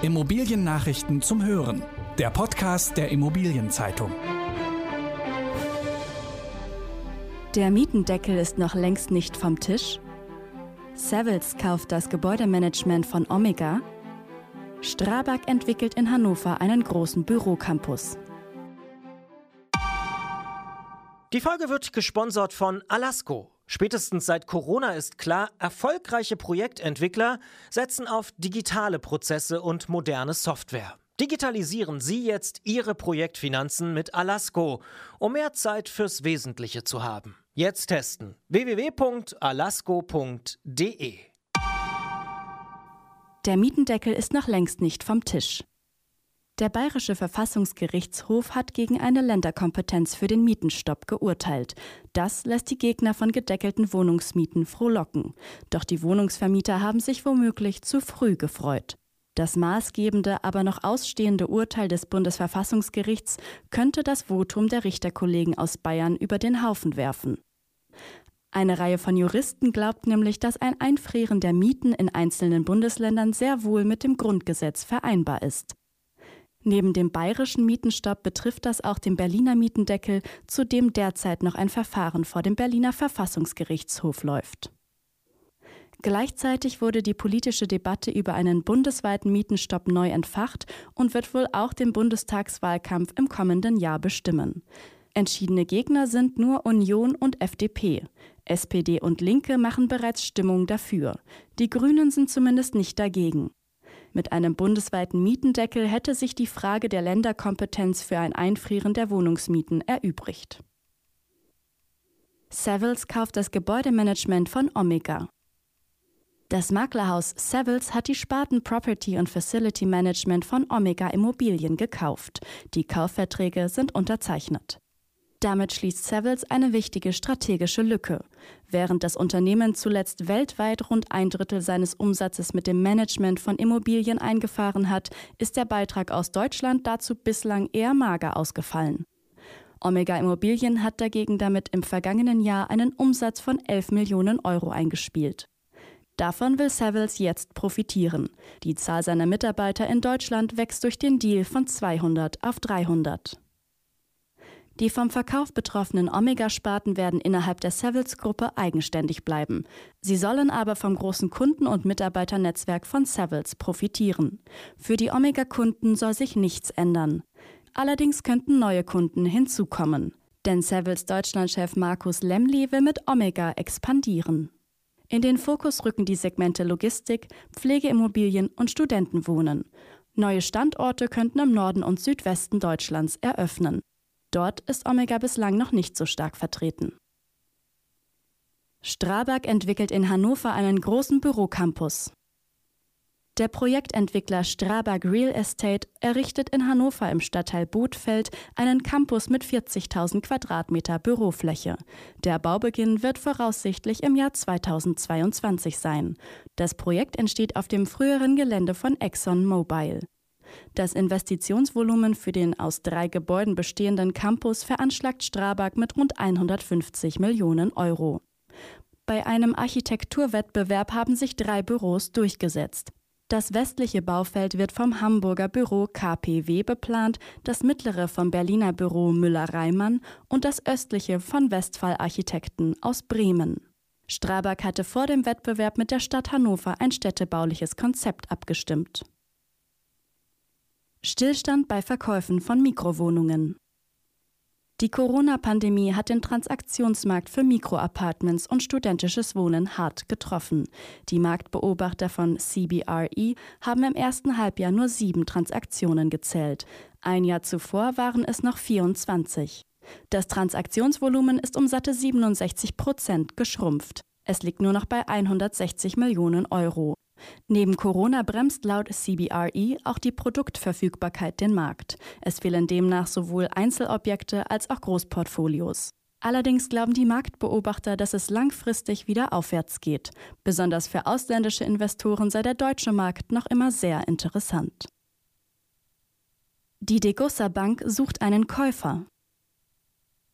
Immobiliennachrichten zum Hören. Der Podcast der Immobilienzeitung. Der Mietendeckel ist noch längst nicht vom Tisch. Savills kauft das Gebäudemanagement von Omega. Strabag entwickelt in Hannover einen großen Bürocampus. Die Folge wird gesponsert von Alasco. Spätestens seit Corona ist klar, erfolgreiche Projektentwickler setzen auf digitale Prozesse und moderne Software. Digitalisieren Sie jetzt Ihre Projektfinanzen mit Alasco, um mehr Zeit fürs Wesentliche zu haben. Jetzt testen www.alasco.de. Der Mietendeckel ist noch längst nicht vom Tisch. Der Bayerische Verfassungsgerichtshof hat gegen eine Länderkompetenz für den Mietenstopp geurteilt. Das lässt die Gegner von gedeckelten Wohnungsmieten frohlocken. Doch die Wohnungsvermieter haben sich womöglich zu früh gefreut. Das maßgebende, aber noch ausstehende Urteil des Bundesverfassungsgerichts könnte das Votum der Richterkollegen aus Bayern über den Haufen werfen. Eine Reihe von Juristen glaubt nämlich, dass ein Einfrieren der Mieten in einzelnen Bundesländern sehr wohl mit dem Grundgesetz vereinbar ist. Neben dem bayerischen Mietenstopp betrifft das auch den Berliner Mietendeckel, zu dem derzeit noch ein Verfahren vor dem Berliner Verfassungsgerichtshof läuft. Gleichzeitig wurde die politische Debatte über einen bundesweiten Mietenstopp neu entfacht und wird wohl auch den Bundestagswahlkampf im kommenden Jahr bestimmen. Entschiedene Gegner sind nur Union und FDP. SPD und Linke machen bereits Stimmung dafür. Die Grünen sind zumindest nicht dagegen. Mit einem bundesweiten Mietendeckel hätte sich die Frage der Länderkompetenz für ein Einfrieren der Wohnungsmieten erübrigt. Savills kauft das Gebäudemanagement von Omega. Das Maklerhaus Savills hat die Sparten Property und Facility Management von Omega Immobilien gekauft. Die Kaufverträge sind unterzeichnet. Damit schließt Savills eine wichtige strategische Lücke. Während das Unternehmen zuletzt weltweit rund ein Drittel seines Umsatzes mit dem Management von Immobilien eingefahren hat, ist der Beitrag aus Deutschland dazu bislang eher mager ausgefallen. Omega Immobilien hat dagegen damit im vergangenen Jahr einen Umsatz von 11 Millionen Euro eingespielt. Davon will Savills jetzt profitieren. Die Zahl seiner Mitarbeiter in Deutschland wächst durch den Deal von 200 auf 300. Die vom Verkauf betroffenen Omega-Sparten werden innerhalb der Savills-Gruppe eigenständig bleiben. Sie sollen aber vom großen Kunden- und Mitarbeiternetzwerk von Savills profitieren. Für die Omega-Kunden soll sich nichts ändern. Allerdings könnten neue Kunden hinzukommen. Denn Savills Deutschlandchef Markus Lemli will mit Omega expandieren. In den Fokus rücken die Segmente Logistik, Pflegeimmobilien und Studentenwohnen. Neue Standorte könnten im Norden und Südwesten Deutschlands eröffnen. Dort ist Omega bislang noch nicht so stark vertreten. Strabag entwickelt in Hannover einen großen Bürocampus. Der Projektentwickler Strabag Real Estate errichtet in Hannover im Stadtteil Bothfeld einen Campus mit 40.000 Quadratmeter Bürofläche. Der Baubeginn wird voraussichtlich im Jahr 2022 sein. Das Projekt entsteht auf dem früheren Gelände von ExxonMobil. Das Investitionsvolumen für den aus drei Gebäuden bestehenden Campus veranschlagt Strabag mit rund 150 Millionen Euro. Bei einem Architekturwettbewerb haben sich drei Büros durchgesetzt. Das westliche Baufeld wird vom Hamburger Büro KPW beplant, das mittlere vom Berliner Büro Müller-Reimann und das östliche von Westphal Architekten aus Bremen. Strabag hatte vor dem Wettbewerb mit der Stadt Hannover ein städtebauliches Konzept abgestimmt. Stillstand bei Verkäufen von Mikrowohnungen. Die Corona-Pandemie hat den Transaktionsmarkt für Mikroapartments und studentisches Wohnen hart getroffen. Die Marktbeobachter von CBRE haben im ersten Halbjahr nur sieben Transaktionen gezählt. Ein Jahr zuvor waren es noch 24. Das Transaktionsvolumen ist um satte 67 Prozent geschrumpft. Es liegt nur noch bei 160 Millionen Euro. Neben Corona bremst laut CBRE auch die Produktverfügbarkeit den Markt. Es fehlen demnach sowohl Einzelobjekte als auch Großportfolios. Allerdings glauben die Marktbeobachter, dass es langfristig wieder aufwärts geht. Besonders für ausländische Investoren sei der deutsche Markt noch immer sehr interessant. Die Degussa Bank sucht einen Käufer.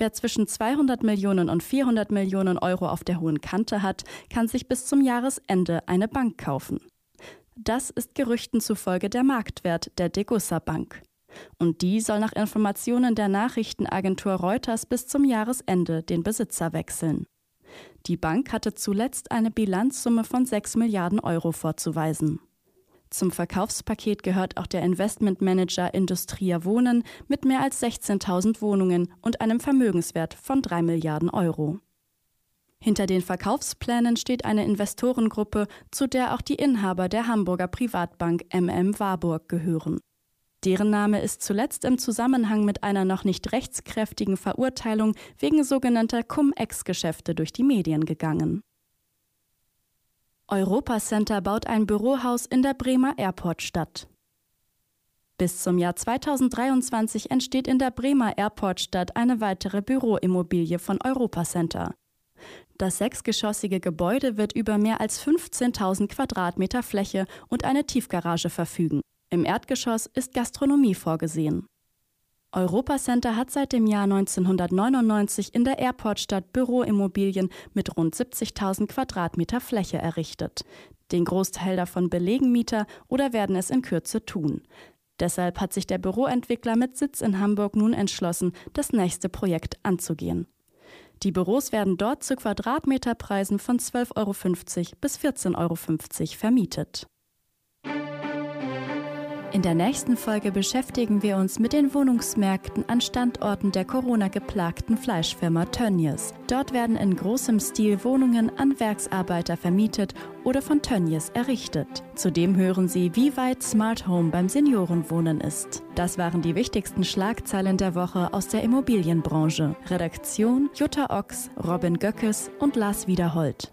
Wer zwischen 200 Millionen und 400 Millionen Euro auf der hohen Kante hat, kann sich bis zum Jahresende eine Bank kaufen. Das ist Gerüchten zufolge der Marktwert der Degussa Bank. Und die soll nach Informationen der Nachrichtenagentur Reuters bis zum Jahresende den Besitzer wechseln. Die Bank hatte zuletzt eine Bilanzsumme von 6 Milliarden Euro vorzuweisen. Zum Verkaufspaket gehört auch der Investmentmanager Industria Wohnen mit mehr als 16.000 Wohnungen und einem Vermögenswert von 3 Milliarden Euro. Hinter den Verkaufsplänen steht eine Investorengruppe, zu der auch die Inhaber der Hamburger Privatbank MM Warburg gehören. Deren Name ist zuletzt im Zusammenhang mit einer noch nicht rechtskräftigen Verurteilung wegen sogenannter Cum-Ex-Geschäfte durch die Medien gegangen. Europa Center baut ein Bürohaus in der Bremer Airportstadt. Bis zum Jahr 2023 entsteht in der Bremer Airportstadt eine weitere Büroimmobilie von Europa Center. Das sechsgeschossige Gebäude wird über mehr als 15.000 Quadratmeter Fläche und eine Tiefgarage verfügen. Im Erdgeschoss ist Gastronomie vorgesehen. Europa Center hat seit dem Jahr 1999 in der Airportstadt Büroimmobilien mit rund 70.000 Quadratmeter Fläche errichtet. Den Großteil davon belegen Mieter oder werden es in Kürze tun. Deshalb hat sich der Büroentwickler mit Sitz in Hamburg nun entschlossen, das nächste Projekt anzugehen. Die Büros werden dort zu Quadratmeterpreisen von 12,50 Euro bis 14,50 Euro vermietet. In der nächsten Folge beschäftigen wir uns mit den Wohnungsmärkten an Standorten der Corona-geplagten Fleischfirma Tönnies. Dort werden in großem Stil Wohnungen an Werksarbeiter vermietet oder von Tönnies errichtet. Zudem hören Sie, wie weit Smart Home beim Seniorenwohnen ist. Das waren die wichtigsten Schlagzeilen der Woche aus der Immobilienbranche. Redaktion Jutta Ochs, Robin Göckes und Lars Wiederhold.